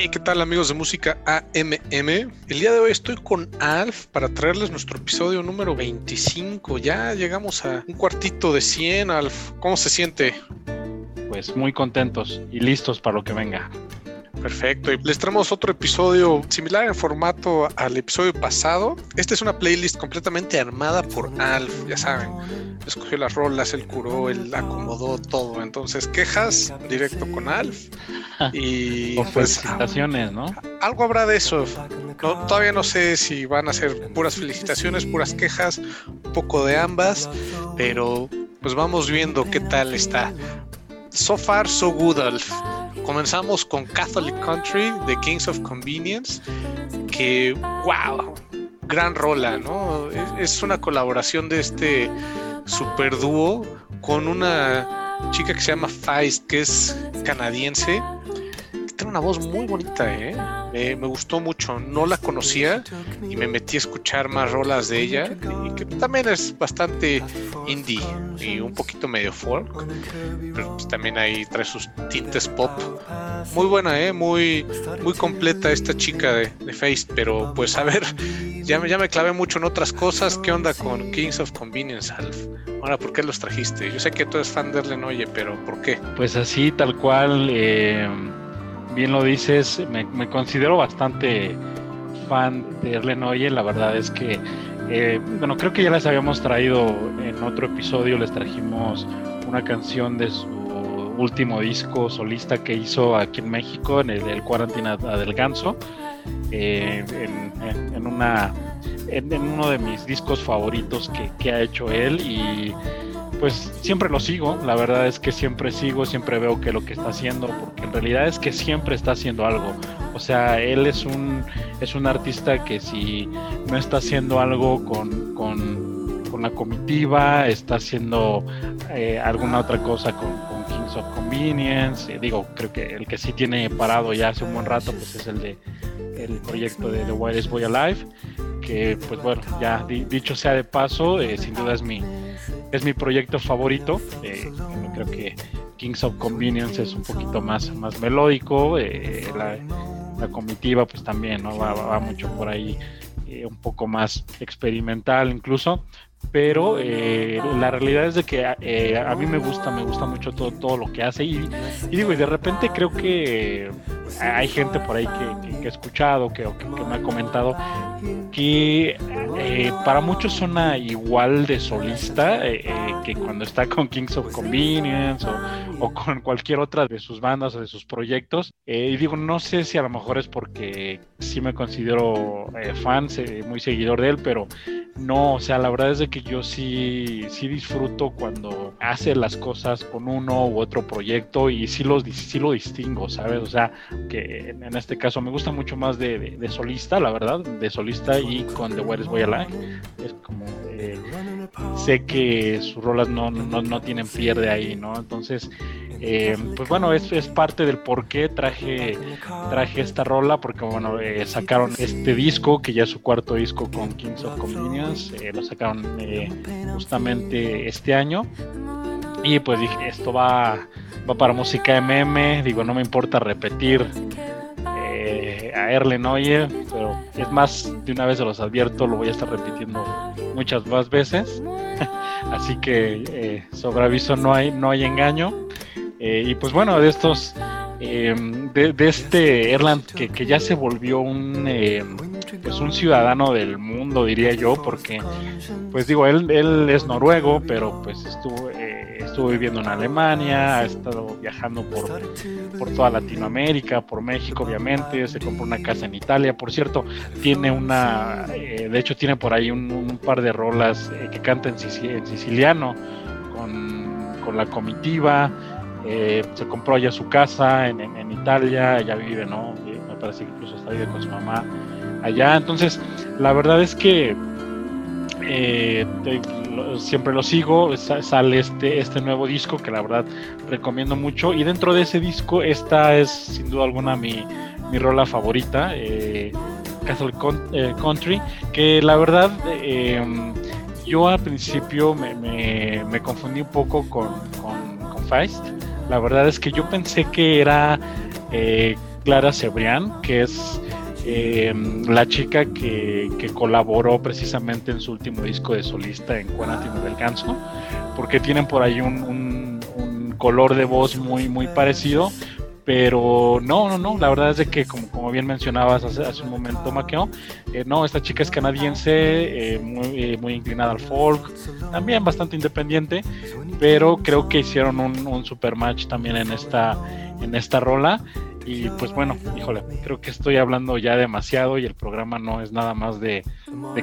Hey, ¿qué tal amigos de música AMM? El día de hoy estoy con Alf para traerles nuestro episodio número 25. Ya llegamos a un cuartito de 100, Alf. ¿Cómo se siente? Pues muy contentos y listos para lo que venga. Perfecto. Y les traemos otro episodio similar en formato al episodio pasado. Esta es una playlist completamente armada por Alf, ya saben. Escogió las rolas, él curó, él acomodó todo. Entonces, quejas directo con Alf. Y pues, felicitaciones, ¿no? Algo habrá de eso. todavía no sé si van a ser puras felicitaciones, puras quejas, un poco de ambas, pero pues vamos viendo qué tal está. So far, so good, Alf. Comenzamos con Catholic Country de Kings of Convenience, que, wow, gran rola, ¿no? Es, una colaboración de este super dúo con una chica que se llama Feist, que es canadiense tiene una voz muy bonita, ¿eh? me gustó mucho. No la conocía y me metí a escuchar más rolas de ella, y que también es bastante indie y un poquito medio folk, pero pues también ahí trae sus tintes pop. Muy buena, ¿eh? Muy, muy completa esta chica de, Face, pero pues a ver, ya me, ya me clavé mucho en otras cosas. ¿Qué onda con Kings of Convenience, Alf? Ahora, ¿por qué los trajiste? Yo sé que tú eres fan de Erlen Oye, pero ¿por qué? Pues así, tal cual. Eh bien lo dices, me, considero bastante fan de Erlen Oye. La verdad es que, eh, bueno, creo que ya les habíamos traído en otro episodio, les trajimos una canción de su último disco solista que hizo aquí en México, en el, el Cuarantina del Ganso, eh, en, una, en, uno de mis discos favoritos que, que ha hecho él y pues siempre lo sigo, la verdad es que siempre sigo, siempre veo que lo que está haciendo, porque en realidad es que siempre está haciendo algo. O sea, él es un, es un artista que si no está haciendo algo con, con, la comitiva, está haciendo eh, alguna otra cosa con, Kings of Convenience, eh, digo, creo que el que sí tiene parado ya hace un buen rato, pues es el de el proyecto de The Wildest Boy Alive, que pues bueno, ya dicho sea de paso, eh, sin duda es mi es mi proyecto favorito. Eh, creo que Kings of Convenience es un poquito más, más melódico. Eh, la, comitiva, pues también ¿no? va, mucho por ahí, eh, un poco más experimental incluso pero eh, la realidad es de que eh, a mí me gusta, me gusta mucho todo, todo lo que hace y, digo, y de repente creo que hay gente por ahí que, he escuchado, que, que, me ha comentado que eh, para muchos suena igual de solista que cuando está con Kings of Convenience o, o, con cualquier otra de sus bandas o de sus proyectos. y digo, no sé si a lo mejor es porque sí me considero fan, muy seguidor de él, pero no, o sea, la verdad es de que yo sí, sí disfruto cuando hace las cosas con uno u otro proyecto y sí, los, sí lo distingo, ¿sabes? O sea, que en, este caso me gusta mucho más de, solista, la verdad, de solista y con The Where Voy Alive. Es como, eh, sé que sus rolas no, no, no tienen pierde ahí, ¿no? Entonces, eh, pues bueno, es, es, parte del por qué traje, traje esta rola, porque bueno, eh, sacaron este disco, que ya es su cuarto disco con Kings of Convenience, eh, lo sacaron justamente este año. Y pues dije, esto va, va para música MM, digo, no me importa repetir a Erlen Oye, pero es más, de una vez se los advierto, lo voy a estar repitiendo muchas más veces. Así que sobre aviso no hay, no hay engaño. Eh, y pues bueno, de estos, eh, de, este Erland que, que, ya se volvió un, eh, pues un ciudadano del mundo, diría yo, porque, pues digo, él, él es noruego, pero pues estuvo, estuvo viviendo en Alemania, ha estado viajando por, por toda Latinoamérica, por México, obviamente, se compró una casa en Italia, por cierto, tiene una, de hecho tiene por ahí un, par de rolas que canta en, siciliano con, con la comitiva. Eh, se compró allá su casa en, Italia, ella vive, ¿no? Me parece que incluso está vive con su mamá allá. Entonces, la verdad es que eh, siempre lo sigo, sale este, este nuevo disco que la verdad recomiendo mucho. Y dentro de ese disco, esta es sin duda alguna mi, mi rola favorita, eh, Castle eh, Country, que la verdad yo al principio me, me, confundí un poco con, con, con Feist la verdad es que yo pensé que era eh, Clara Cebrián, que es eh, la chica que, colaboró precisamente en su último disco de solista en Cuanátimo del Ganso, porque tienen por ahí un, color de voz muy, muy parecido, pero no, no, no, la verdad es de que como, bien mencionabas hace, un momento, Maqueo, eh, no, esta chica es canadiense, eh, muy, muy, inclinada al folk, también bastante independiente, pero creo que hicieron un, un super match también en esta, en esta rola. Y pues bueno, híjole, creo que estoy hablando ya demasiado y el programa no es nada más de,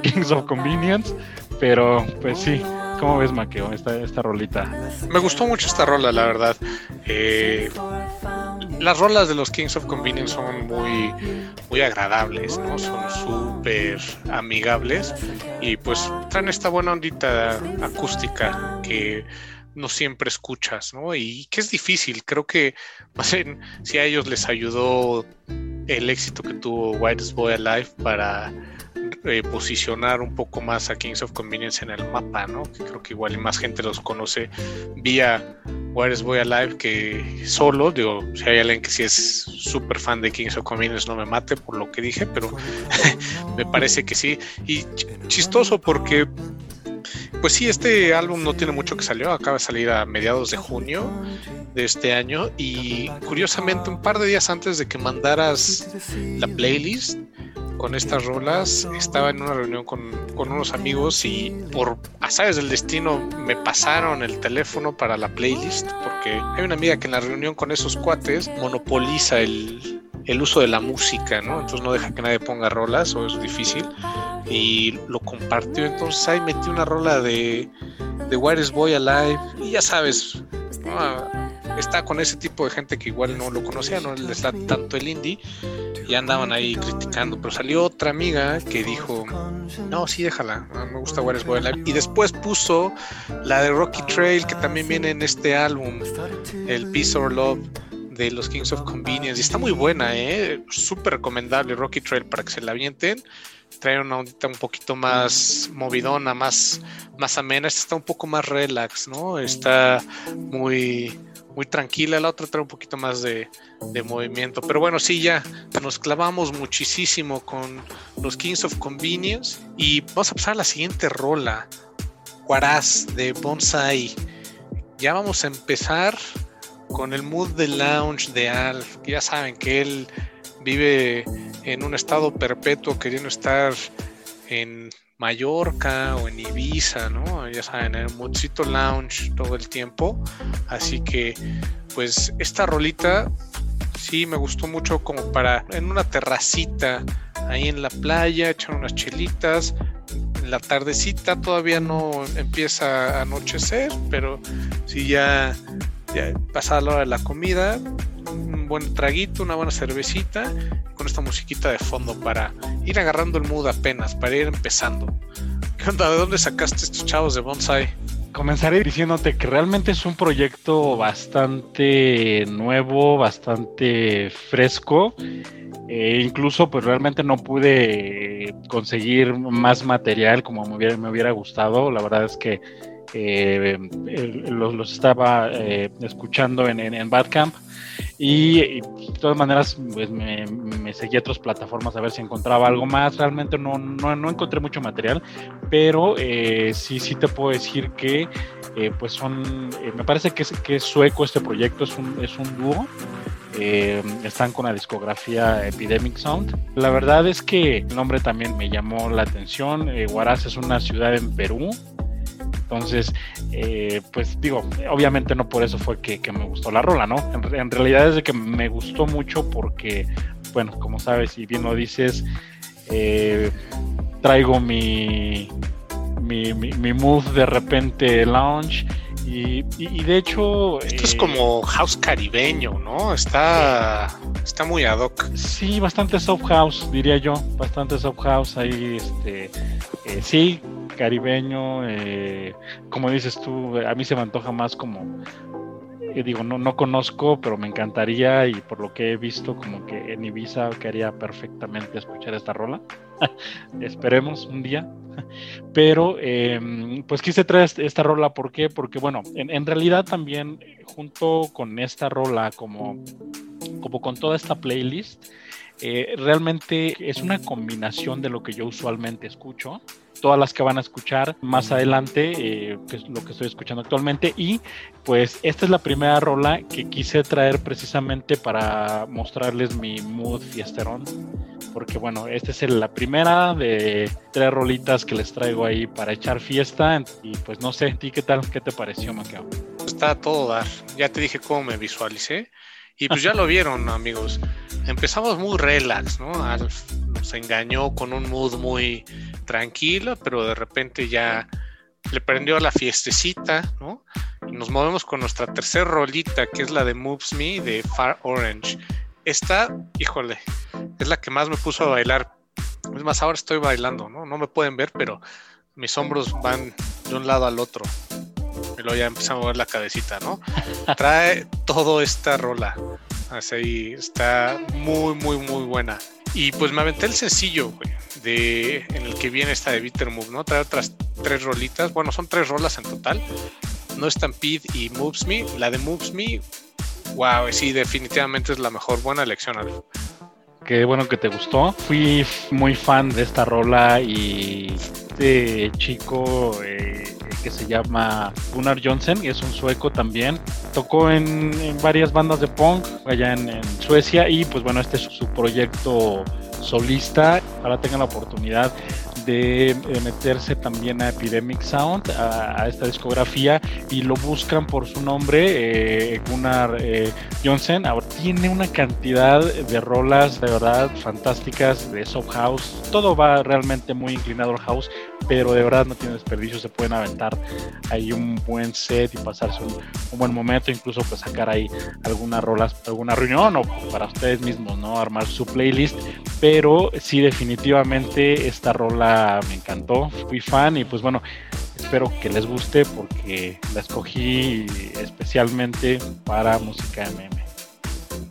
Kings of Convenience, pero pues sí, ¿cómo ves Maqueo esta, esta rolita? Me gustó mucho esta rola, la verdad. Eh, las rolas de los Kings of Convenience son muy, muy agradables, ¿no? Son súper amigables y pues traen esta buena ondita acústica que no siempre escuchas, ¿no? Y que es difícil, creo que más bien, si a ellos les ayudó el éxito que tuvo Whitest Boy Alive para eh, posicionar un poco más a Kings of Convenience en el mapa, ¿no? Que creo que igual más gente los conoce vía Whitest Boy Alive que solo, digo, si hay alguien que sí es súper fan de Kings of Convenience no me mate por lo que dije, pero me parece que sí. Y chistoso porque pues sí, este álbum no tiene mucho que salió, acaba de salir a mediados de junio de este año y curiosamente un par de días antes de que mandaras la playlist con estas rolas, estaba en una reunión con, unos amigos y por azares del destino me pasaron el teléfono para la playlist porque hay una amiga que en la reunión con esos cuates monopoliza el, el uso de la música, ¿no? Entonces no deja que nadie ponga rolas o es difícil. Y lo compartió. Entonces ahí metí una rola de, de Where Boy Alive. Y ya sabes, está con ese tipo de gente que igual no lo conocía, no les da tanto el indie y andaban ahí criticando, pero salió otra amiga que dijo, no, sí, déjala, me gusta Where Boy Alive y después puso la de Rocky Trail que también viene en este álbum, el Peace or Love de los Kings of Convenience está muy buena, ¿eh? súper recomendable Rocky Trail para que se la avienten trae una ondita un poquito más movidona, más, más amena. Esta está un poco más relax, ¿no? Está muy, muy tranquila. La otra trae un poquito más de, movimiento. Pero bueno, sí, ya nos clavamos muchísimo con los Kings of Convenience. Y vamos a pasar a la siguiente rola. Huaraz de Bonsai. Ya vamos a empezar con el mood de lounge de Alf. Ya saben que él vive en un estado perpetuo queriendo estar en Mallorca o en Ibiza, ¿no? Ya saben, en el Moodcito Lounge todo el tiempo. Así que, pues, esta rolita sí me gustó mucho como para en una terracita ahí en la playa, echar unas chelitas. La tardecita todavía no empieza a anochecer, pero si ya, ya pasada la hora de la comida, un buen traguito, una buena cervecita, con esta musiquita de fondo para ir agarrando el mood apenas, para ir empezando. ¿Qué onda? ¿De dónde sacaste estos chavos de bonsai? Comenzaré diciéndote que realmente es un proyecto bastante nuevo, bastante fresco. E incluso pues realmente no pude conseguir más material como me hubiera, me hubiera gustado. La verdad es que eh, los, estaba eh, escuchando en, en, en Badcamp y, de todas maneras, pues me, me, seguí a otras plataformas a ver si encontraba algo más. Realmente no, no, no encontré mucho material, pero eh, sí, sí te puedo decir que eh, pues son, eh, me parece que es, que es sueco este proyecto, es un, es un dúo. están con la discografía Epidemic Sound. La verdad es que el nombre también me llamó la atención. Huaraz es una ciudad en Perú, entonces, eh, pues digo, obviamente no por eso fue que, me gustó la rola, ¿no? En, realidad es de que me gustó mucho porque, bueno, como sabes y bien lo dices, eh, traigo mi, mi, mi, mood de repente lounge. Y, de hecho. Esto es eh, como house caribeño, ¿no? Está, está muy ad hoc. Sí, bastante soft house, diría yo. Bastante soft house ahí. Este, sí, caribeño, eh, como dices tú, a mí se me antoja más como, eh, digo, no, no conozco, pero me encantaría y por lo que he visto, como que en Ibiza quería perfectamente escuchar esta rola. Esperemos un día. Pero em, pues quise traer esta rola, ¿por qué? Porque bueno, en, realidad también junto con esta rola como como con toda esta playlist, eh, realmente es una combinación de lo que yo usualmente escucho todas las que van a escuchar más adelante, eh, que es lo que estoy escuchando actualmente. Y pues esta es la primera rola que quise traer precisamente para mostrarles mi mood fiesterón. Porque bueno, esta es la primera de tres rolitas que les traigo ahí para echar fiesta. Y pues no sé, ¿ti qué tal? ¿Qué te pareció, Maqueo? Está todo dar. Ya te dije cómo me visualicé. Y pues ya lo vieron, amigos. Empezamos muy relax, ¿no? nos engañó con un mood muy tranquilo, pero de repente ya le prendió a la fiestecita, ¿no? Y nos movemos con nuestra tercera rolita, que es la de Moves Me de Far Orange. Esta, híjole, es la que más me puso a bailar. Es más, ahora estoy bailando, ¿no? No me pueden ver, pero mis hombros van de un lado al otro. Y luego ya empezamos a mover la cabecita, ¿no? Trae todo esta rola. Así está muy, muy, muy buena. Y pues me aventé el sencillo, güey en el que viene esta de Bitter Move, ¿no? Trae otras tres rolitas, bueno, son tres rolas en total. No Stampede y Moves Me. La de Moves Me, wow, sí, definitivamente es la mejor. Buena elección, Alf. Qué bueno que te gustó. Fui muy fan de esta rola y este chico eh, que se llama Gunnar Johnson, y es un sueco también. Tocó en, varias bandas de punk allá en, en, Suecia y pues bueno, este es su proyecto solista. Ahora tengan la oportunidad de, meterse también a Epidemic Sound, a, esta discografía, y lo buscan por su nombre, eh, Gunnar eh, Johnson. Ahora tiene una cantidad de rolas de verdad fantásticas de soft house. Todo va realmente muy inclinado al house, pero de verdad no tiene desperdicio. Se pueden aventar ahí un buen set y pasarse un, buen momento, incluso pues sacar ahí algunas rolas, alguna reunión o para ustedes mismos, ¿no? Armar su playlist. Pero sí, definitivamente esta rola me encantó, fui fan y pues bueno, espero que les guste porque la escogí especialmente para música MM.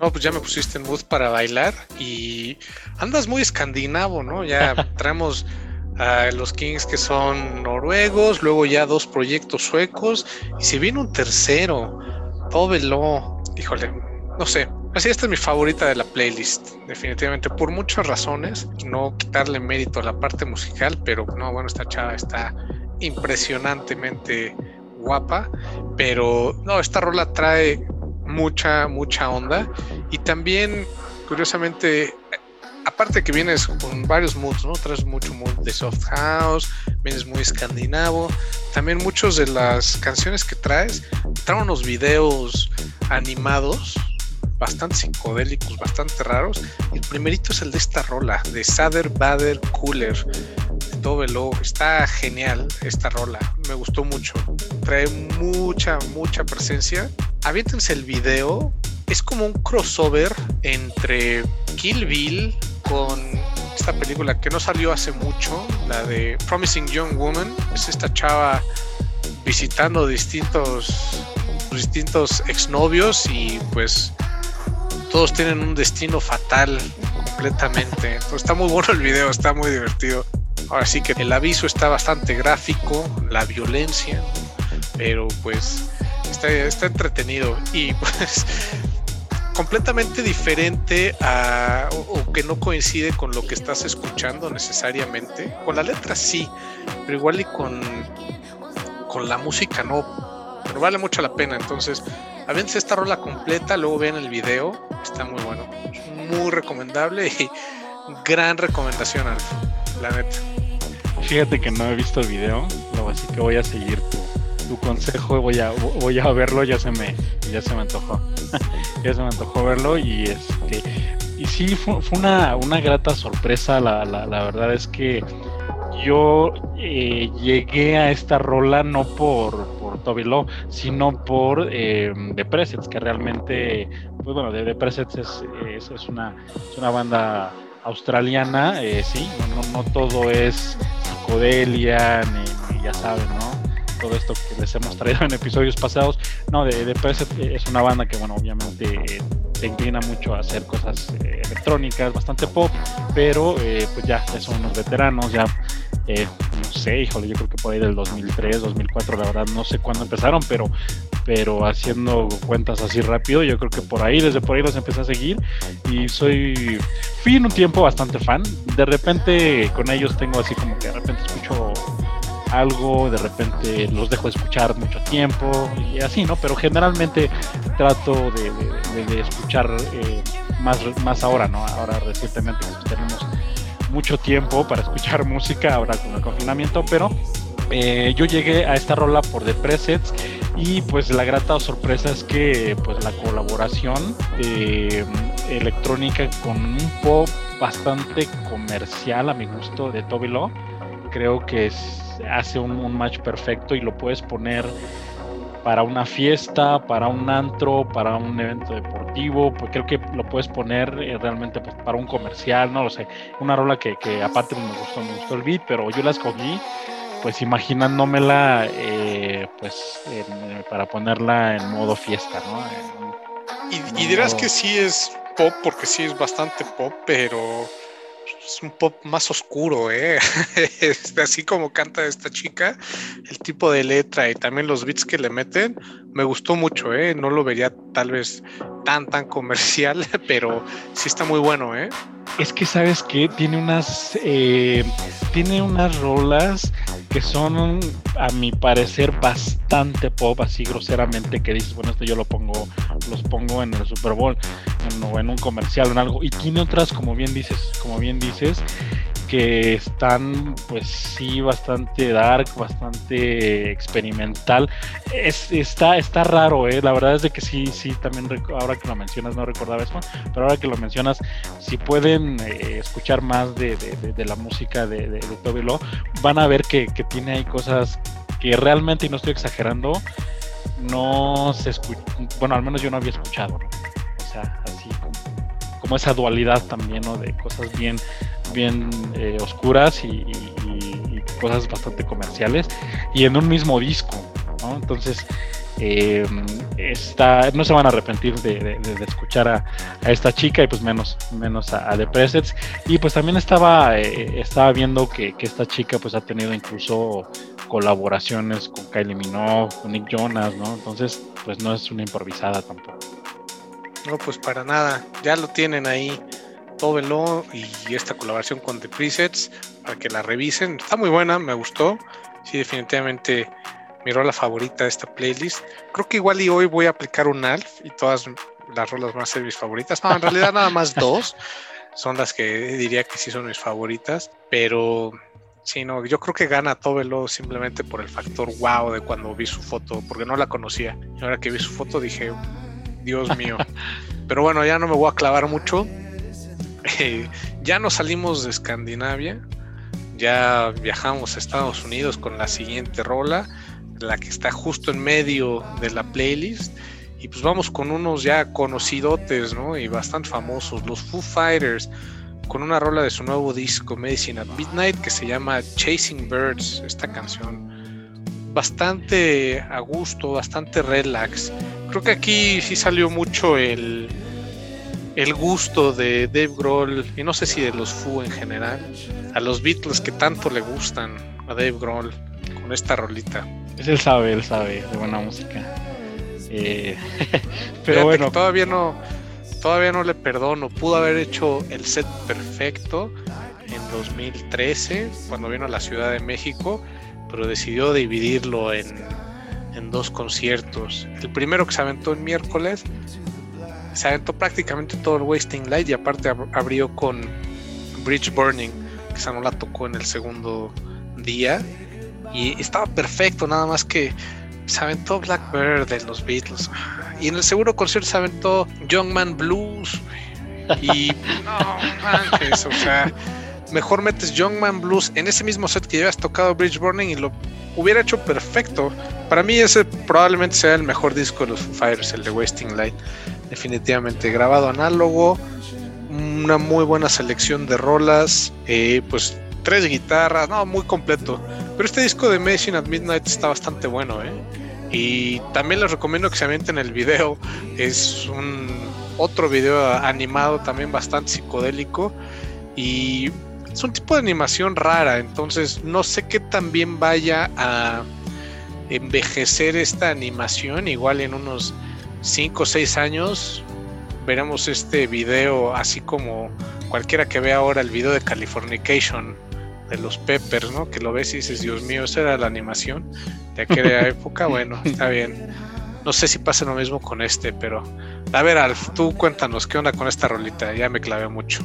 No, pues ya me pusiste en mood para bailar y andas muy escandinavo, ¿no? Ya traemos a los Kings que son noruegos, luego ya dos proyectos suecos y si viene un tercero, Tóvelo, híjole, no sé, Así, esta es mi favorita de la playlist, definitivamente, por muchas razones. No quitarle mérito a la parte musical, pero no, bueno, esta chava está impresionantemente guapa, pero no, esta rola trae mucha, mucha onda y también, curiosamente, aparte que vienes con varios moods, ¿no? Traes mucho mood de soft house, vienes muy escandinavo, también muchos de las canciones que traes traen unos videos animados bastante psicodélicos, bastante raros. El primerito es el de esta rola, de Sader Bader Cooler, de Está genial esta rola, me gustó mucho. Trae mucha, mucha presencia. Aviéntense el video. Es como un crossover entre Kill Bill con esta película que no salió hace mucho, la de Promising Young Woman. Es esta chava visitando distintos distintos exnovios y pues todos tienen un destino fatal completamente. está muy bueno el video, está muy divertido. Ahora sí que el aviso está bastante gráfico, la violencia, pero pues está, entretenido y pues completamente diferente a, o, que no coincide con lo que estás escuchando necesariamente. Con la letra sí, pero igual y con, con la música no. Vale mucho la pena. Entonces, Avénse esta rola completa, luego vean el video, está muy bueno. Muy recomendable y gran recomendación, Alf, la neta. Fíjate que no he visto el video, así que voy a seguir tu, consejo, voy a, voy a verlo, ya se me, ya se me antojó. ya se me antojó verlo y este y sí fue, una, una grata sorpresa, la, la, la verdad es que yo eh, llegué a esta rola no por, Toby Law, sino por eh, The Presets, que realmente, pues bueno, The, Presets es, una, es una banda australiana, eh, sí, no, no, todo es psicodelia, ni, ya saben, ¿no? Todo esto que les hemos traído en episodios pasados. No, The, The Presets es una banda que, bueno, obviamente se inclina mucho a hacer cosas electrónicas, bastante pop, pero pues ya, ya son unos veteranos, ya eh, no sé, híjole, yo creo que por ahí del 2003, 2004, la verdad, no sé cuándo empezaron, pero pero haciendo cuentas así rápido, yo creo que por ahí, desde por ahí los empecé a seguir y soy, fui en un tiempo bastante fan. De repente con ellos tengo así como que de repente escucho algo, de repente los dejo de escuchar mucho tiempo y así, ¿no? Pero generalmente trato de, escuchar eh, más, más ahora, ¿no? Ahora recientemente tenemos mucho tiempo para escuchar música ahora con el confinamiento, pero eh, yo llegué a esta rola por The Presets y pues la grata sorpresa es que pues la colaboración eh, electrónica con un pop bastante comercial a mi gusto de Toby Law creo que hace un, un match perfecto y lo puedes poner para una fiesta, para un antro, para un evento deportivo, pues creo que lo puedes poner eh, realmente pues, para un comercial, no lo sé, una rola que, que aparte me gustó, me gustó el beat, pero yo la escogí pues imaginándomela eh, pues para ponerla en modo fiesta, ¿no? y, dirás que sí es pop, porque sí es bastante pop, pero es un pop más oscuro, ¿eh? Así como canta esta chica, el tipo de letra y también los beats que le meten, me gustó mucho, ¿eh? No lo vería tal vez tan, tan comercial, pero sí está muy bueno, ¿eh? Es que sabes que tiene unas eh, tiene unas rolas que son a mi parecer bastante pop así groseramente que dices bueno esto yo lo pongo los pongo en el Super Bowl o en un comercial o en algo y tiene otras como bien dices como bien dices que están pues sí bastante dark, bastante experimental. Es, está, está raro, ¿eh? la verdad es de que sí, sí, también ahora que lo mencionas no recordaba eso, pero ahora que lo mencionas, si pueden eh, escuchar más de, la música de, de, Toby Law, van a ver que, tiene ahí cosas que realmente, y no estoy exagerando, no se escucha, bueno, al menos yo no había escuchado, O sea, así como, como esa dualidad también, ¿no? De cosas bien bien eh, oscuras y, cosas bastante comerciales y en un mismo disco. Entonces, eh, no se van a arrepentir de, escuchar a, esta chica y pues menos, menos a, The Presets. Y pues también estaba, eh, estaba viendo que, esta chica pues ha tenido incluso colaboraciones con Kylie Minogue, con Nick Jonas, ¿no? Entonces, pues no es una improvisada tampoco. No, pues para nada, ya lo tienen ahí Tóvelo y esta colaboración con The Presets para que la revisen. Está muy buena, me gustó. Sí, definitivamente mi rola favorita de esta playlist. Creo que igual y hoy voy a aplicar un ALF y todas las rolas van a ser mis favoritas. No, en realidad nada más dos son las que diría que sí son mis favoritas, pero sí, no, yo creo que gana Tóvelo simplemente por el factor wow de cuando vi su foto, porque no la conocía. Y ahora que vi su foto dije, Dios mío. Pero bueno, ya no me voy a clavar mucho. Ya nos salimos de Escandinavia, ya viajamos a Estados Unidos con la siguiente rola, la que está justo en medio de la playlist. Y pues vamos con unos ya conocidotes, ¿no? Y bastante famosos, los Foo Fighters, con una rola de su nuevo disco, Medicine at Midnight, que se llama Chasing Birds, esta canción. Bastante a gusto, bastante relax. Creo que aquí sí salió mucho el, el gusto de Dave Grohl, y no sé si de los Foo en general, a los Beatles que tanto le gustan a Dave Grohl con esta rolita. Es él sabe, él sabe de buena música. Eh, pero bueno. Todavía no, todavía no le perdono. Pudo haber hecho el set perfecto en 2013, cuando vino a la Ciudad de México, pero decidió dividirlo en, en dos conciertos. El primero que se aventó el miércoles se aventó prácticamente todo el Wasting Light y aparte abrió con Bridge Burning, que esa no la tocó en el segundo día. Y estaba perfecto, nada más que se aventó Blackbird de los Beatles. Y en el seguro concierto se aventó Young Man Blues. Y no manches, o sea, mejor metes Young Man Blues en ese mismo set que ya has tocado Bridge Burning y lo hubiera hecho perfecto. Para mí ese probablemente sea el mejor disco de los Fires, el de Wasting Light definitivamente grabado análogo, una muy buena selección de rolas, eh, pues tres guitarras, no, muy completo. Pero este disco de Medicine at Midnight está bastante bueno, ¿eh? Y también les recomiendo que se avienten el video. Es un otro video animado también bastante psicodélico. Y es un tipo de animación rara. Entonces no sé qué tan bien vaya a envejecer esta animación, igual en unos 5 o 6 años veremos este video así como cualquiera que vea ahora el video de Californication de los Peppers, ¿no? Que lo ves y dices, Dios mío, esa era la animación de aquella época. Bueno, está bien. No sé si pasa lo mismo con este, pero a ver, Alf, tú cuéntanos qué onda con esta rolita. Ya me clavé mucho.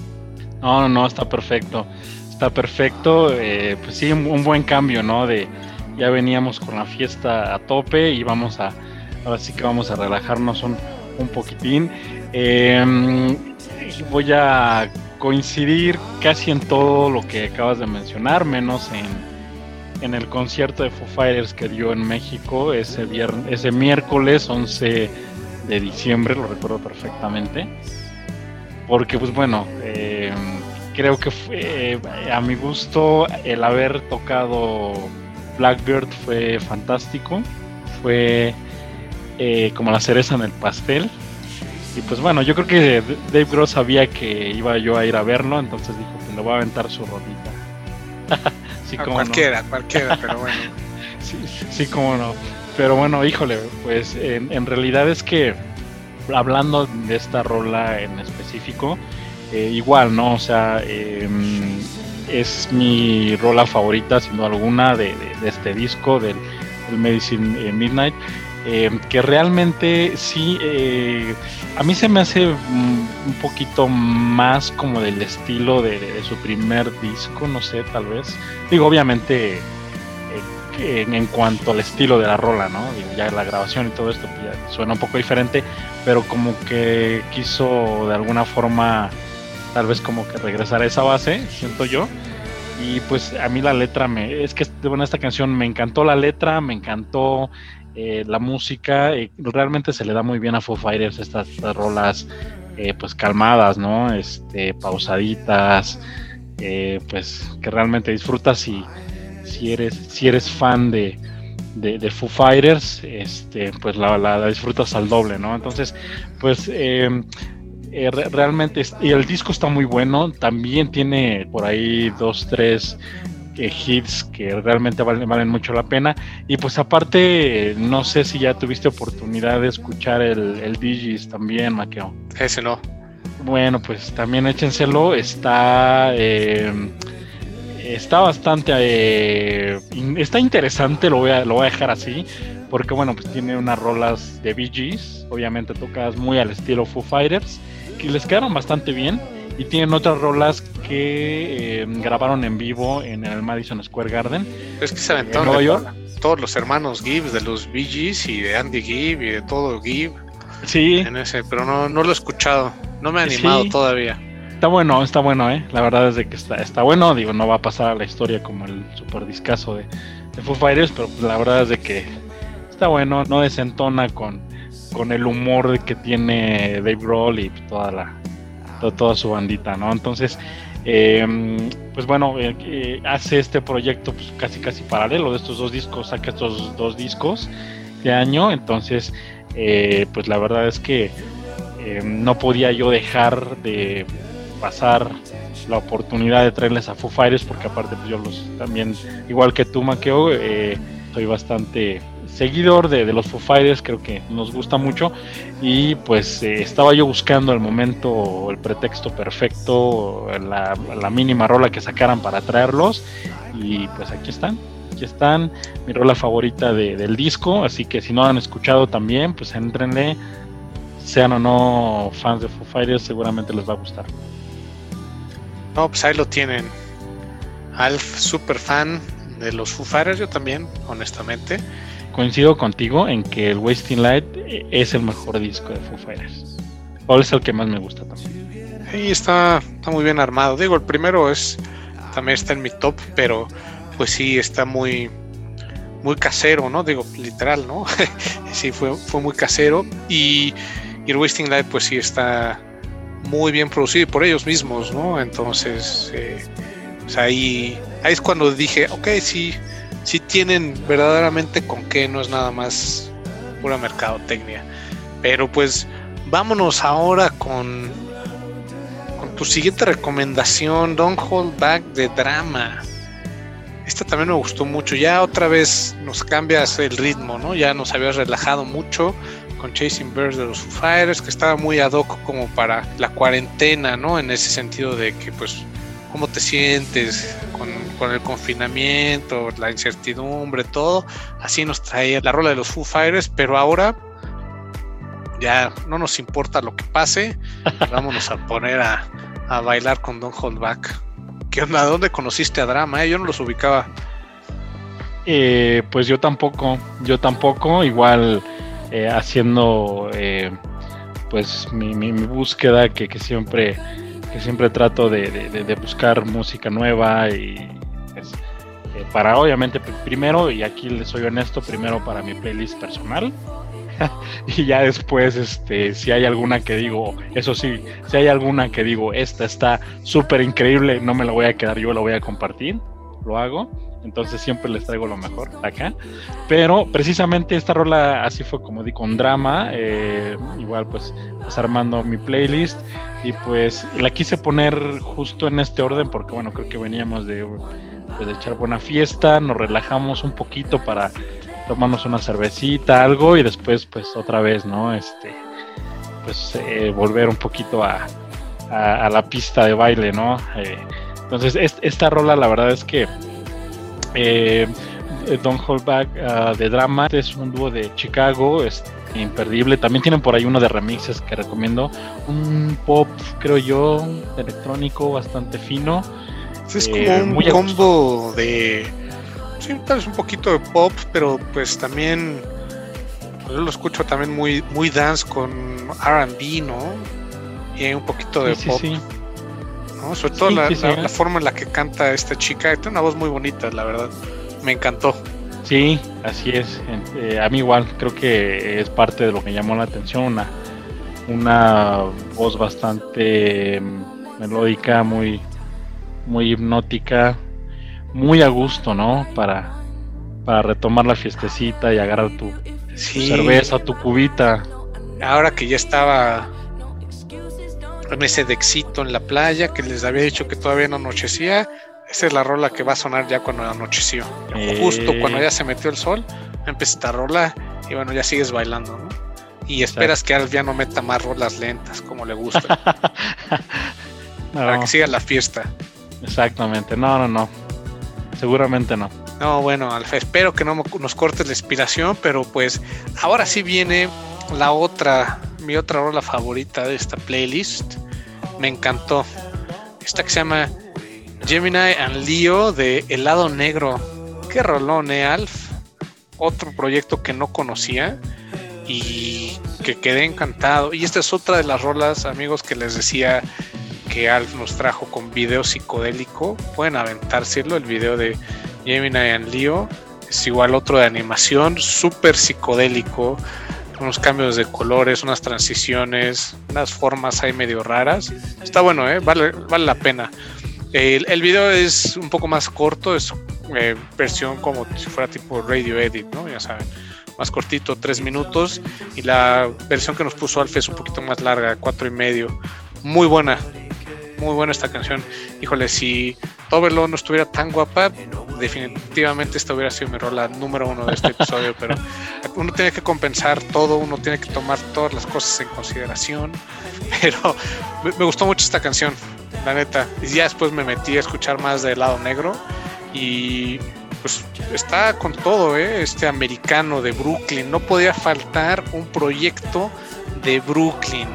No, no, no, está perfecto. Está perfecto. Eh, pues sí, un, buen cambio, ¿no? De ya veníamos con la fiesta a tope y vamos a, ahora sí que vamos a relajarnos un, un poquitín. Em, voy a coincidir casi en todo lo que acabas de mencionar, menos en, en el concierto de Foo Fighters que dio en México ese, viernes, ese miércoles 11 de diciembre, lo recuerdo perfectamente. Porque pues bueno, em, creo que fue, a mi gusto el haber tocado Blackbird fue fantástico, fue eh, como la cereza en el pastel. Y pues bueno, yo creo que Dave Gross sabía que iba yo a ir a verlo, entonces dijo que le voy a aventar su rodita. sí, como cualquiera, cualquiera, pero bueno. sí, sí, como no. Pero bueno, híjole, pues en, realidad es que hablando de esta rola en específico, eh, igual, ¿no? O sea, em, es mi rola favorita, sin duda alguna, de, este disco, del, Medicine eh, Midnight. Em, que realmente sí, eh, a mí se me hace un poquito más como del estilo de, su primer disco, no sé, tal vez. Digo, obviamente eh, en, cuanto al estilo de la rola, ¿no? ya la grabación y todo esto pues suena un poco diferente, pero como que quiso de alguna forma tal vez como que regresar a esa base, siento yo. Y pues a mí la letra me, es que bueno, esta canción me encantó la letra, me encantó eh, la música, eh, realmente se le da muy bien a Foo Fighters estas, rolas eh, pues calmadas, ¿no? Este, pausaditas, pues que realmente disfrutas si, si, eres, si eres fan de, de, Foo Fighters, este, pues la, la, disfrutas al doble, ¿no? Entonces, pues em, realmente, y el disco está muy bueno, también tiene por ahí dos, tres hits que realmente valen, valen mucho la pena. Y pues aparte, no sé si ya tuviste oportunidad de escuchar el, el Digis también, Maqueo. Ese no. Bueno, pues también échenselo. Está... Eh, está bastante eh, está interesante lo voy a lo voy a dejar así porque bueno pues tiene unas rolas de Bee Gees obviamente tocadas muy al estilo Foo Fighters que les quedaron bastante bien y tienen otras rolas que eh, grabaron en vivo en el Madison Square Garden. Es que se aventaron Nueva todos los hermanos Gibbs, de los Bee Gees y de Andy Gibb y de todo Gibb. Sí. En ese, pero no, no lo he escuchado. No me he animado todavía. Está bueno, está bueno, ¿eh? La verdad es de que está, está bueno. Digo, no va a pasar a la historia como el super discazo de, de Foo Fighters, pero la verdad es de que está bueno. No desentona con, con el humor que tiene Dave Grohl y toda la, toda su bandita, ¿no? Entonces, em, pues bueno, eh, eh, hace este proyecto pues, casi casi paralelo de estos dos discos, saca estos dos discos de año, entonces, eh, pues la verdad es que em, no podía yo dejar de pasar la oportunidad de traerles a Foo Fighters porque aparte pues yo los también igual que tú Maqueo soy bastante seguidor de, los Foo Fighters, creo que nos gusta mucho. Y pues eh, estaba yo buscando el momento, el pretexto perfecto, la, mínima rola que sacaran para traerlos. Y pues aquí están, aquí están, mi rola favorita del disco. Así que si no han escuchado también, pues entrenle, sean o no fans de Foo Fighters, seguramente les va a gustar. No, pues ahí lo tienen. Alf, super fan de los Foo Fighters, yo también, honestamente coincido contigo en que el Wasting Light es el mejor disco de Foo Fighters. O es el que más me gusta también. Sí, está, está muy bien armado. Digo, el primero es también está en mi top, pero pues sí está muy muy casero, ¿no? Digo, literal, ¿no? sí, fue, fue muy casero. Y, el Wasting Light, pues sí está muy bien producido por ellos mismos, ¿no? Entonces, eh, pues ahí, ahí es cuando dije, ok, sí, si tienen verdaderamente con qué, no es nada más pura mercadotecnia. Pero pues vámonos ahora con, tu siguiente recomendación, Don't Hold Back de Drama. Esta también me gustó mucho. Ya otra vez nos cambias el ritmo, ¿no? Ya nos habías relajado mucho con Chasing Birds de los Fighters, que estaba muy ad hoc como para la cuarentena, ¿no? En ese sentido de que, pues, cómo te sientes con, con, el confinamiento, la incertidumbre, todo. Así nos traía la rola de los Foo Fighters, pero ahora ya no nos importa lo que pase, vámonos a poner a, a bailar con Don Hold Back. ¿Qué onda? ¿Dónde conociste a Drama? Eh? Yo no los ubicaba. Eh, pues yo tampoco, yo tampoco, igual eh, haciendo eh, pues mi, mi, búsqueda que, que, siempre que siempre trato de, de, de buscar música nueva y eh, para obviamente primero y aquí les soy honesto primero para mi playlist personal y ya después, este, si hay alguna que digo, eso sí, si hay alguna que digo, esta está súper increíble, no me la voy a quedar yo, la voy a compartir, lo hago. Entonces siempre les traigo lo mejor acá. Pero precisamente esta rola así fue como di con drama. Eh, igual pues, pues armando mi playlist. Y pues la quise poner justo en este orden porque bueno, creo que veníamos de, pues, echar buena fiesta. Nos relajamos un poquito para tomarnos una cervecita, algo, y después, pues otra vez, ¿no? Este, pues eh, volver un poquito a, a, la pista de baile, ¿no? Eh, entonces, es, esta rola, la verdad es que eh, Don't Hold Back uh, de Drama es un dúo de Chicago, es imperdible. También tienen por ahí uno de remixes que recomiendo. Un pop, creo yo, electrónico bastante fino. Es como un combo de sí, tal vez un poquito de pop, pero pues también pues yo lo escucho también muy, muy dance con RB, ¿no? Y un poquito de sí, pop. Sí, ¿no? Sobre todo la, la, la, forma en la que canta esta chica, tiene una voz muy bonita, la verdad. Me encantó. Sí, así es. Eh, a mí igual, creo que es parte de lo que llamó la atención, una, una voz bastante melódica, muy, muy hipnótica, muy a gusto, ¿no? Para, para retomar la fiestecita y agarrar tu, sí. tu cerveza, tu cubita. Ahora que ya estaba en ese dexito en la playa, que les había dicho que todavía no anochecía, esa es la rola que va a sonar ya cuando anocheció. Eh... Justo cuando ya se metió el sol, empieza esta rola y bueno, ya sigues bailando, ¿no? Y esperas Exacto. que Alf ya no meta más rolas lentas, como le gusta. no. Para que siga la fiesta. Exactamente, no, no, no. Seguramente no. No, bueno, Alfa, espero que no nos cortes la inspiración, pero pues ahora sí viene la otra, mi otra rola favorita de esta playlist. Me encantó. Esta que se llama Gemini and Leo de El lado negro. Qué rolón, eh, Alf. Otro proyecto que no conocía y que quedé encantado. Y esta es otra de las rolas, amigos, que les decía que Alf nos trajo con video psicodélico. Pueden aventárselo, el video de Gemini and Leo. Es igual otro de animación, súper psicodélico. Unos cambios de colores, unas transiciones, unas formas ahí medio raras. Está bueno, ¿eh? vale, vale la pena. El, el video es un poco más corto, es eh, versión como si fuera tipo radio edit, ¿no? Ya saben más cortito, tres minutos, y la versión que nos puso Alf es un poquito más larga, cuatro y medio. Muy buena, muy buena esta canción. Híjole, si Tovelo no estuviera tan guapa, definitivamente esta hubiera sido mi rola número uno de este episodio, pero uno tiene que compensar todo, uno tiene que tomar todas las cosas en consideración, pero me gustó mucho esta canción, la neta. Y ya después me metí a escuchar más del lado negro y pues está con todo, ¿eh? este americano de Brooklyn. No podía faltar un proyecto de Brooklyn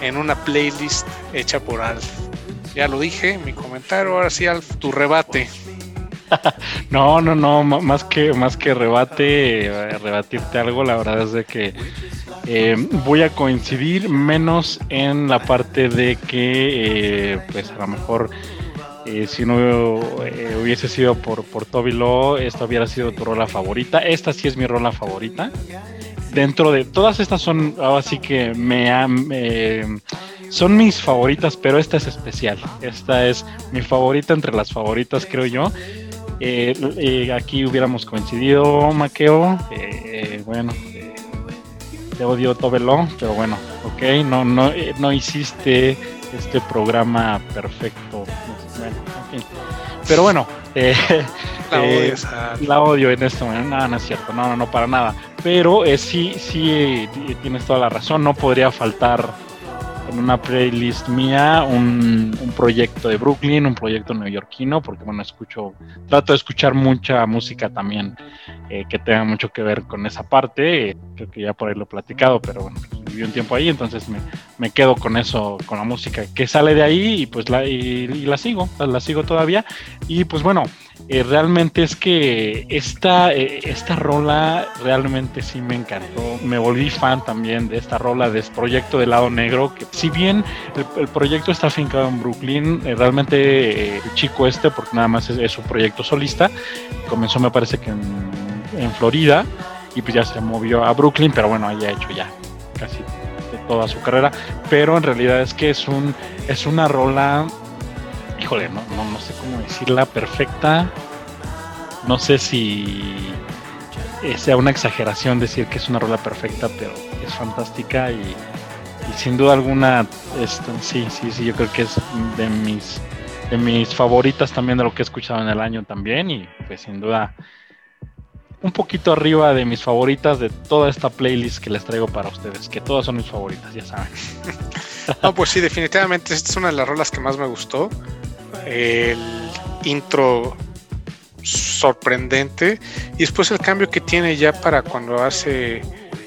en una playlist hecha por Alf. Ya lo dije, mi comentario, ahora sí, Alf, tu rebate. no, no, no, más que, más que rebate, eh, rebatirte algo, la verdad es de que eh, voy a coincidir menos en la parte de que, eh, pues a lo mejor si no hubiese sido por, por Toby Law, esta hubiera sido tu rola favorita. Esta sí es mi rola favorita. Dentro de todas estas son, así que me, eh, son mis favoritas, pero esta es especial. Esta es mi favorita entre las favoritas, creo yo. aquí hubiéramos coincidido, Maqueo. bueno, te odio Tobelo, pero bueno, ok, no, no, no hiciste este programa perfecto. Bueno, Pero bueno, eh, la, eh, la, odio en este momento. No, no es cierto, no, no, no, para nada. Pero eh, sí, sí, tienes toda la razón. No podría faltar en una playlist mía un, un, proyecto de Brooklyn, un proyecto neoyorquino, porque bueno, escucho, trato de escuchar mucha música también eh, que tenga mucho que ver con esa parte. creo que ya por ahí lo he platicado, pero bueno, viví un tiempo ahí, entonces me, me, quedo con eso, con la música que sale de ahí y pues la, y, la sigo, la sigo todavía. Y pues bueno, eh, realmente es que esta, eh, esta rola realmente sí me encantó. Me volví fan también de esta rola, de este proyecto de lado negro, que si bien el, proyecto está afincado en Brooklyn, eh, realmente chico este, porque nada más es, es, un proyecto solista, comenzó me parece que en, en, Florida y pues ya se movió a Brooklyn, pero bueno, ahí ha hecho ya casi toda su carrera, pero en realidad es que es un es una rola híjole, no, no, sé cómo decirla perfecta. No sé si sea una exageración decir que es una rola perfecta, pero es fantástica y, sin duda alguna, esto, sí, sí, sí, yo creo que es de mis, de mis favoritas también de lo que he escuchado en el año también y pues sin duda un poquito arriba de mis favoritas de toda esta playlist que les traigo para ustedes, que todas son mis favoritas, ya saben. No, pues sí, definitivamente esta es una de las rolas que más me gustó. El intro sorprendente y después el cambio que tiene ya para cuando hace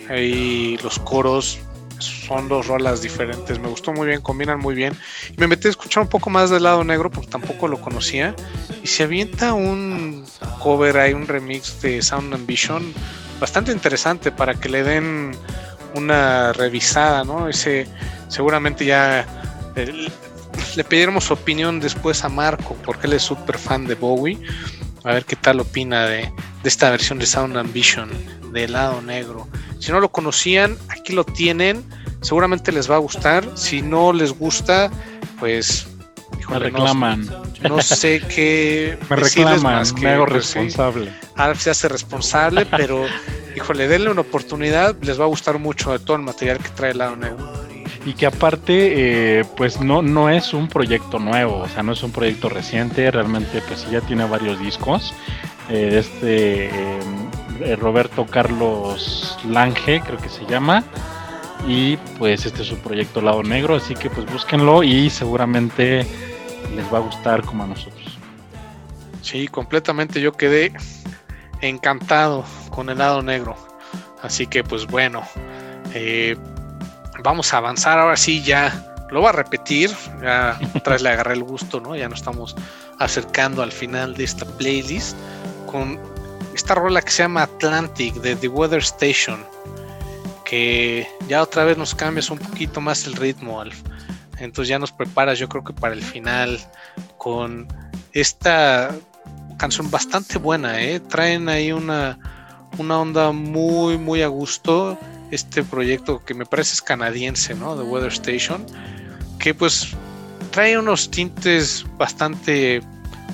ahí los coros son dos rolas diferentes. Me gustó muy bien combinan muy bien. Y me metí a escuchar un poco más del lado negro porque tampoco lo conocía. Y se avienta un cover hay un remix de Sound Ambition bastante interesante para que le den una revisada no ese seguramente ya le pidiéramos su opinión después a Marco, porque él es súper fan de Bowie. A ver qué tal opina de, esta versión de Sound Ambition de lado negro. Si no lo conocían, aquí lo tienen. Seguramente les va a gustar. Si no les gusta, pues. Me reclaman. No, sé qué. me reclaman, me hago pues responsable. Ahora se hace responsable, pero híjole, denle una oportunidad. Les va a gustar mucho de todo el material que trae lado negro y que aparte eh, pues no, no es un proyecto nuevo, o sea, no es un proyecto reciente, realmente pues ya tiene varios discos. Eh, este eh, Roberto Carlos Lange, creo que se llama, y pues este es su proyecto Lado Negro, así que pues búsquenlo y seguramente les va a gustar como a nosotros. Sí, completamente yo quedé encantado con el lado negro. Así que pues bueno, eh, vamos a avanzar ahora sí ya. Lo voy a repetir, ya otra vez le agarré el gusto, ¿no? Ya nos estamos acercando al final de esta playlist con esta rola que se llama Atlantic de The Weather Station, que ya otra vez nos cambias un poquito más el ritmo, Alf. Entonces ya nos preparas, yo creo que para el final, con esta canción bastante buena, ¿eh? Traen ahí una, una onda muy, muy a gusto este proyecto que me parece es canadiense, ¿no? De Weather Station, que pues trae unos tintes bastante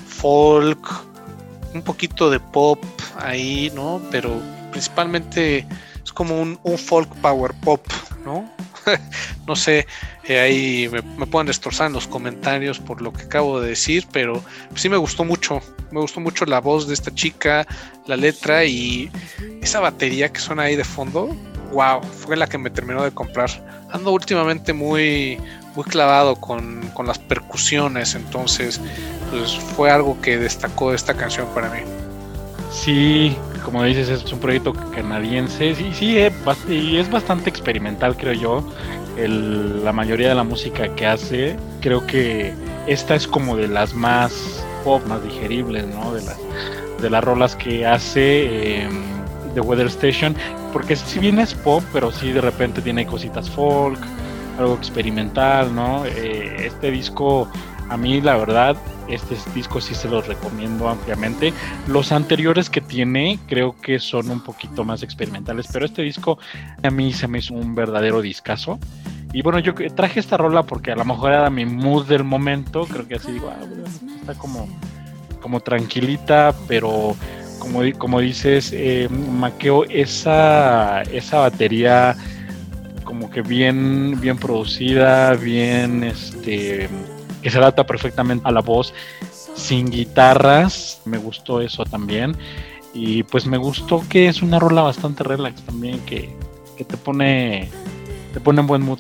folk, un poquito de pop ahí, ¿no? Pero principalmente es como un, folk power pop, ¿no? no sé, eh, ahí me, pueden destrozar en los comentarios por lo que acabo de decir, pero sí me gustó mucho, me gustó mucho la voz de esta chica, la letra y esa batería que suena ahí de fondo, wow, fue la que me terminó de comprar. Ando últimamente muy, muy clavado con, las percusiones, entonces pues fue algo que destacó esta canción para mí. Sí, como dices, es un proyecto canadiense, sí, sí, eh, y es bastante experimental, creo yo. la mayoría de la música que hace, creo que esta es como de las más pop, más digeribles, ¿no? De las, de las rolas que hace. Eh, de Weather Station, porque si bien es pop, pero sí de repente tiene cositas folk, algo experimental, ¿no? Eh, este disco, a mí la verdad, este disco sí se los recomiendo ampliamente. Los anteriores que tiene creo que son un poquito más experimentales, pero este disco a mí se me hizo un verdadero discazo. Y bueno, yo traje esta rola porque a lo mejor era mi mood del momento, creo que así digo, ah, está como, como tranquilita, pero como, como dices, eh, maqueo esa, esa batería como que bien, bien producida, bien, este, que se adapta perfectamente a la voz, sin guitarras, me gustó eso también. Y pues me gustó que es una rola bastante relax también, que, que te pone te pone en buen mood.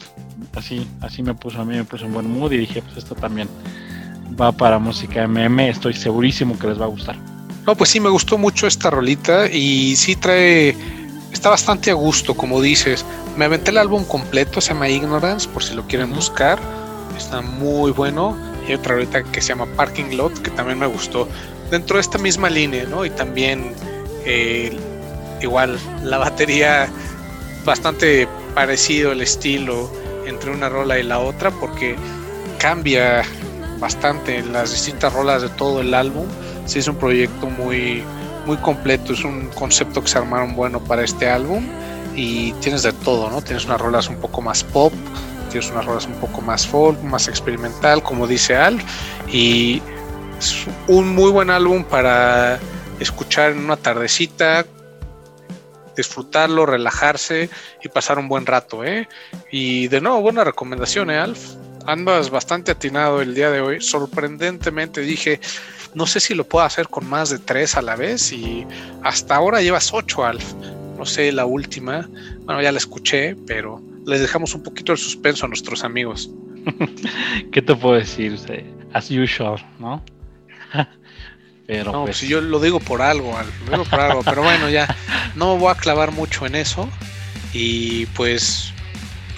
Así, así me puso a mí, me puso en buen mood y dije, pues esto también va para música MM, estoy segurísimo que les va a gustar. No, pues sí, me gustó mucho esta rolita y sí trae, está bastante a gusto, como dices. Me aventé el álbum completo, se llama Ignorance, por si lo quieren buscar. Está muy bueno. Y otra rolita que se llama Parking Lot, que también me gustó. Dentro de esta misma línea, ¿no? Y también eh, igual la batería bastante parecido el estilo entre una rola y la otra porque cambia bastante las distintas rolas de todo el álbum. Sí es un proyecto muy muy completo, es un concepto que se armaron bueno para este álbum y tienes de todo, ¿no? Tienes unas rolas un poco más pop, tienes unas rolas un poco más folk, más experimental, como dice Al, y es un muy buen álbum para escuchar en una tardecita disfrutarlo, relajarse y pasar un buen rato, ¿eh? Y de nuevo, buena recomendación, ¿eh, Alf? Andas bastante atinado el día de hoy. Sorprendentemente dije, no sé si lo puedo hacer con más de tres a la vez y hasta ahora llevas ocho, Alf. No sé, la última, bueno, ya la escuché, pero les dejamos un poquito el suspenso a nuestros amigos. ¿Qué te puedo decir? As usual, ¿no? Pero no, pues, si yo lo digo por algo, lo digo por algo, pero bueno, ya no me voy a clavar mucho en eso. Y pues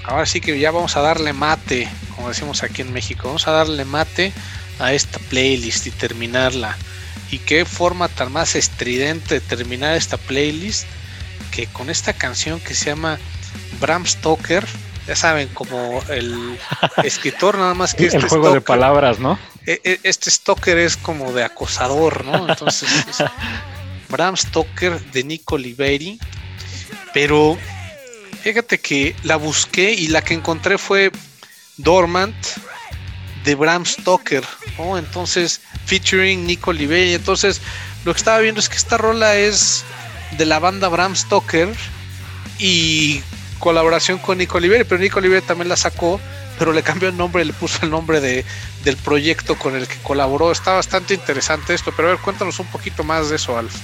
ahora sí que ya vamos a darle mate, como decimos aquí en México, vamos a darle mate a esta playlist y terminarla. Y qué forma tan más estridente de terminar esta playlist que con esta canción que se llama Bram Stoker, ya saben, como el escritor nada más que este el juego de palabras, ¿no? E, e, este Stoker es como de acosador, ¿no? Entonces, Bram Stoker de Nico Liberi. Pero fíjate que la busqué y la que encontré fue Dormant de Bram Stoker, ¿no? Entonces, featuring Nico Liberi. Entonces, lo que estaba viendo es que esta rola es de la banda Bram Stoker y colaboración con Nico Liberi, pero Nico también la sacó pero le cambió el nombre, le puso el nombre de, del proyecto con el que colaboró. Está bastante interesante esto, pero a ver, cuéntanos un poquito más de eso, Alf.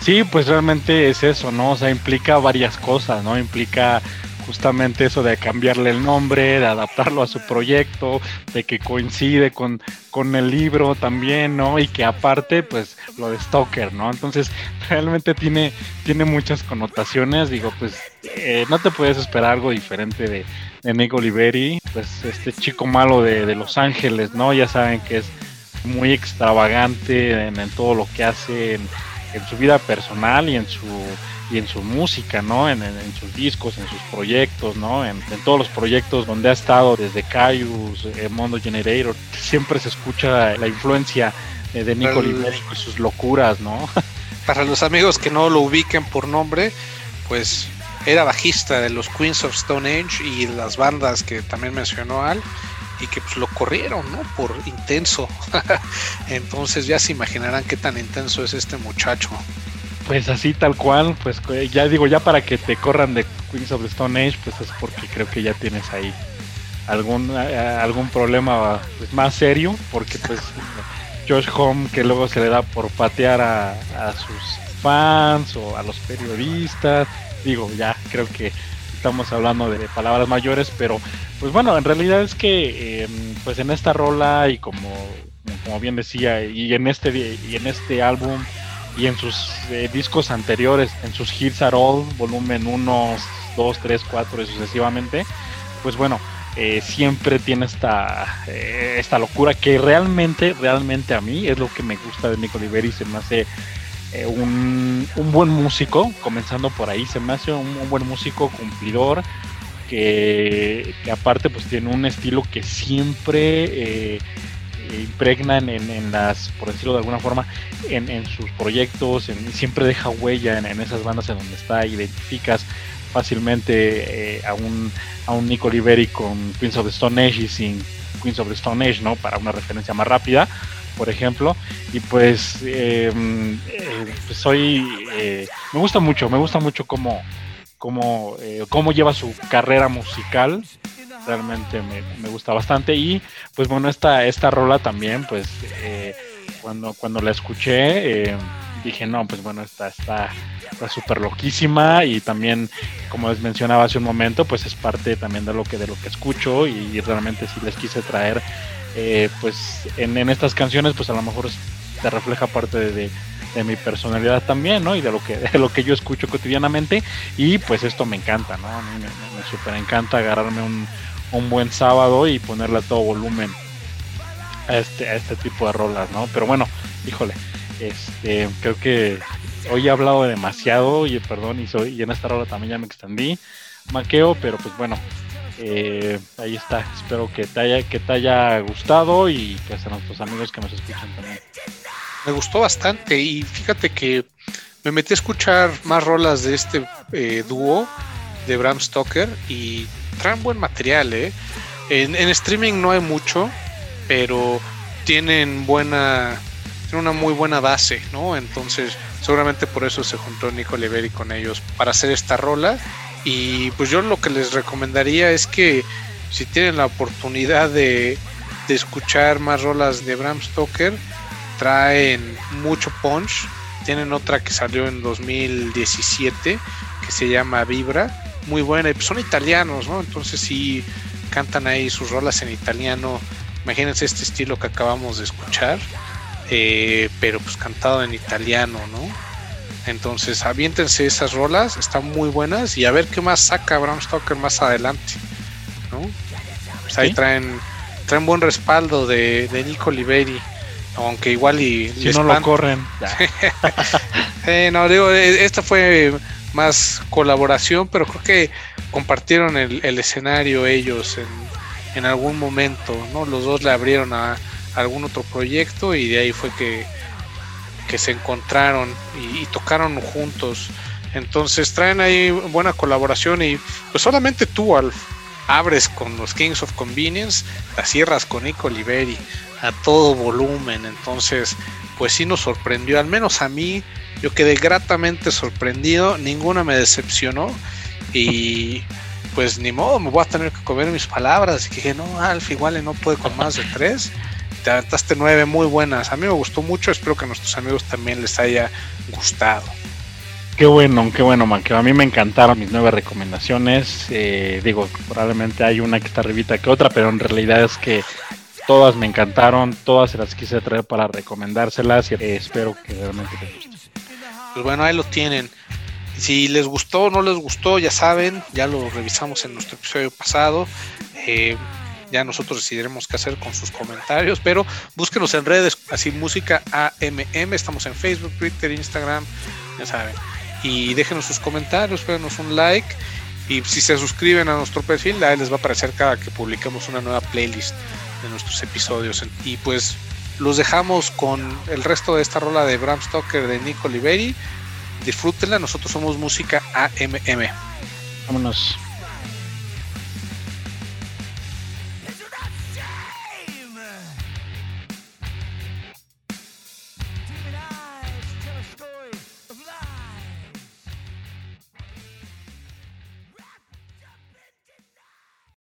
Sí, pues realmente es eso, ¿no? O sea, implica varias cosas, ¿no? Implica justamente eso de cambiarle el nombre, de adaptarlo a su proyecto, de que coincide con, con el libro también, ¿no? Y que aparte, pues, lo de Stoker, ¿no? Entonces, realmente tiene, tiene muchas connotaciones, digo, pues, eh, no te puedes esperar algo diferente de, de Nick Oliveri, pues este chico malo de, Los Ángeles, ¿no? Ya saben que es muy extravagante en, todo lo que hace en, su vida personal y en su y en su música, ¿no? En, sus discos, en sus proyectos, ¿no? En, todos los proyectos donde ha estado, desde Caius, eh, Mondo Generator, siempre se escucha la influencia eh, de Nico Oliveri y sus locuras, ¿no? Para los amigos que no lo ubiquen por nombre, pues era bajista de los Queens of Stone Age y las bandas que también mencionó Al y que pues lo corrieron, ¿no? Por intenso. Entonces ya se imaginarán qué tan intenso es este muchacho. Pues así tal cual, pues ya digo, ya para que te corran de Queens of the Stone Age, pues es porque creo que ya tienes ahí algún algún problema pues, más serio, porque pues Josh Home que luego se le da por patear a, sus fans o a los periodistas digo, ya creo que estamos hablando de palabras mayores, pero pues bueno, en realidad es que em, pues en esta rola y como, como bien decía, y en este y en este álbum y en sus eh, discos anteriores, en sus Hits Are All, volumen 1, 2, 3, 4 y sucesivamente, pues bueno, eh, siempre tiene esta, eh, esta locura que realmente, realmente a mí es lo que me gusta de Nico Oliveri, se me hace eh, un, buen músico, comenzando por ahí, se me hace un, buen músico cumplidor, que, aparte pues tiene un estilo que siempre eh, impregna en, las, por decirlo de alguna forma, en, sus proyectos, siempre deja huella en, esas bandas en donde está, identificas fácilmente eh, a un a un Nico Oliveri con Queens of the Stone Age y sin Queens of the Stone Age, ¿no? Para una referencia más rápida por ejemplo. Y pues, em, eh, pues soy, eh, me gusta mucho, me gusta mucho cómo, cómo, eh, cómo lleva su carrera musical. Realmente me, gusta bastante. Y pues bueno, esta, esta rola también, pues eh, cuando, cuando la escuché, eh, dije, no, pues bueno, esta está súper loquísima y también, como les mencionaba hace un momento, pues es parte también de lo que, de lo que escucho y, realmente si les quise traer, eh, pues en, estas canciones, pues a lo mejor te refleja parte de, mi personalidad también, ¿no? Y de lo que de lo que yo escucho cotidianamente y pues esto me encanta, ¿no? A mí me, me, súper encanta agarrarme un, un buen sábado y ponerle a todo volumen a este, a este tipo de rolas, ¿no? Pero bueno, híjole, este, creo que hoy he hablado demasiado, y perdón, y, soy, y en esta rola también ya me extendí, maqueo, pero pues bueno, eh, ahí está. Espero que te haya, que te haya gustado y pues a nuestros amigos que nos escuchan también. Me gustó bastante y fíjate que me metí a escuchar más rolas de este eh, dúo de Bram Stoker y traen buen material, ¿eh? En, streaming no hay mucho, pero tienen buena tiene una muy buena base, ¿no? Entonces, seguramente por eso se juntó Nico Oliveri con ellos para hacer esta rola. Y pues yo lo que les recomendaría es que si tienen la oportunidad de, de escuchar más rolas de Bram Stoker, traen mucho punch. Tienen otra que salió en 2017 que se llama Vibra, muy buena. Y pues son italianos, ¿no? Entonces si cantan ahí sus rolas en italiano. Imagínense este estilo que acabamos de escuchar. Eh, pero pues cantado en italiano, ¿no? Entonces aviéntense esas rolas, están muy buenas y a ver qué más saca Bram Stoker más adelante, ¿no? Pues ahí traen, traen buen respaldo de, de Nico Oliveri, aunque igual y... Si no lo corren. no, digo, eh, esta fue más colaboración, pero creo que compartieron el, escenario ellos en, en algún momento, ¿no? Los dos le abrieron a, algún otro proyecto y de ahí fue que, que se encontraron y, tocaron juntos. Entonces traen ahí buena colaboración y pues solamente tú Alf abres con los Kings of Convenience, las cierras con Nico Oliveri a todo volumen. Entonces pues sí nos sorprendió, al menos a mí yo quedé gratamente sorprendido, ninguna me decepcionó y pues ni modo, me voy a tener que comer mis palabras. Y dije, no, Alf, igual no puede con más de tres te aventaste nueve muy buenas. A mí me gustó mucho, espero que a nuestros amigos también les haya gustado. Qué bueno, qué bueno, man. Que a mí me encantaron mis nueve recomendaciones. Eh, digo, probablemente hay una que está arribita que otra, pero en realidad es que todas me encantaron, todas se las quise traer para recomendárselas y eh, espero que realmente les guste. Pues bueno, ahí lo tienen. Si les gustó o no les gustó, ya saben, ya lo revisamos en nuestro episodio pasado. Eh, ya nosotros decidiremos qué hacer con sus comentarios, pero búsquenos en redes, así música AMM, estamos en Facebook, Twitter, Instagram, ya saben. Y déjenos sus comentarios, déjenos un like. Y si se suscriben a nuestro perfil, ahí les va a aparecer cada que publiquemos una nueva playlist de nuestros episodios. Y pues los dejamos con el resto de esta rola de Bram Stoker de Nico Oliveri. Disfrútenla, nosotros somos música AMM. Vámonos.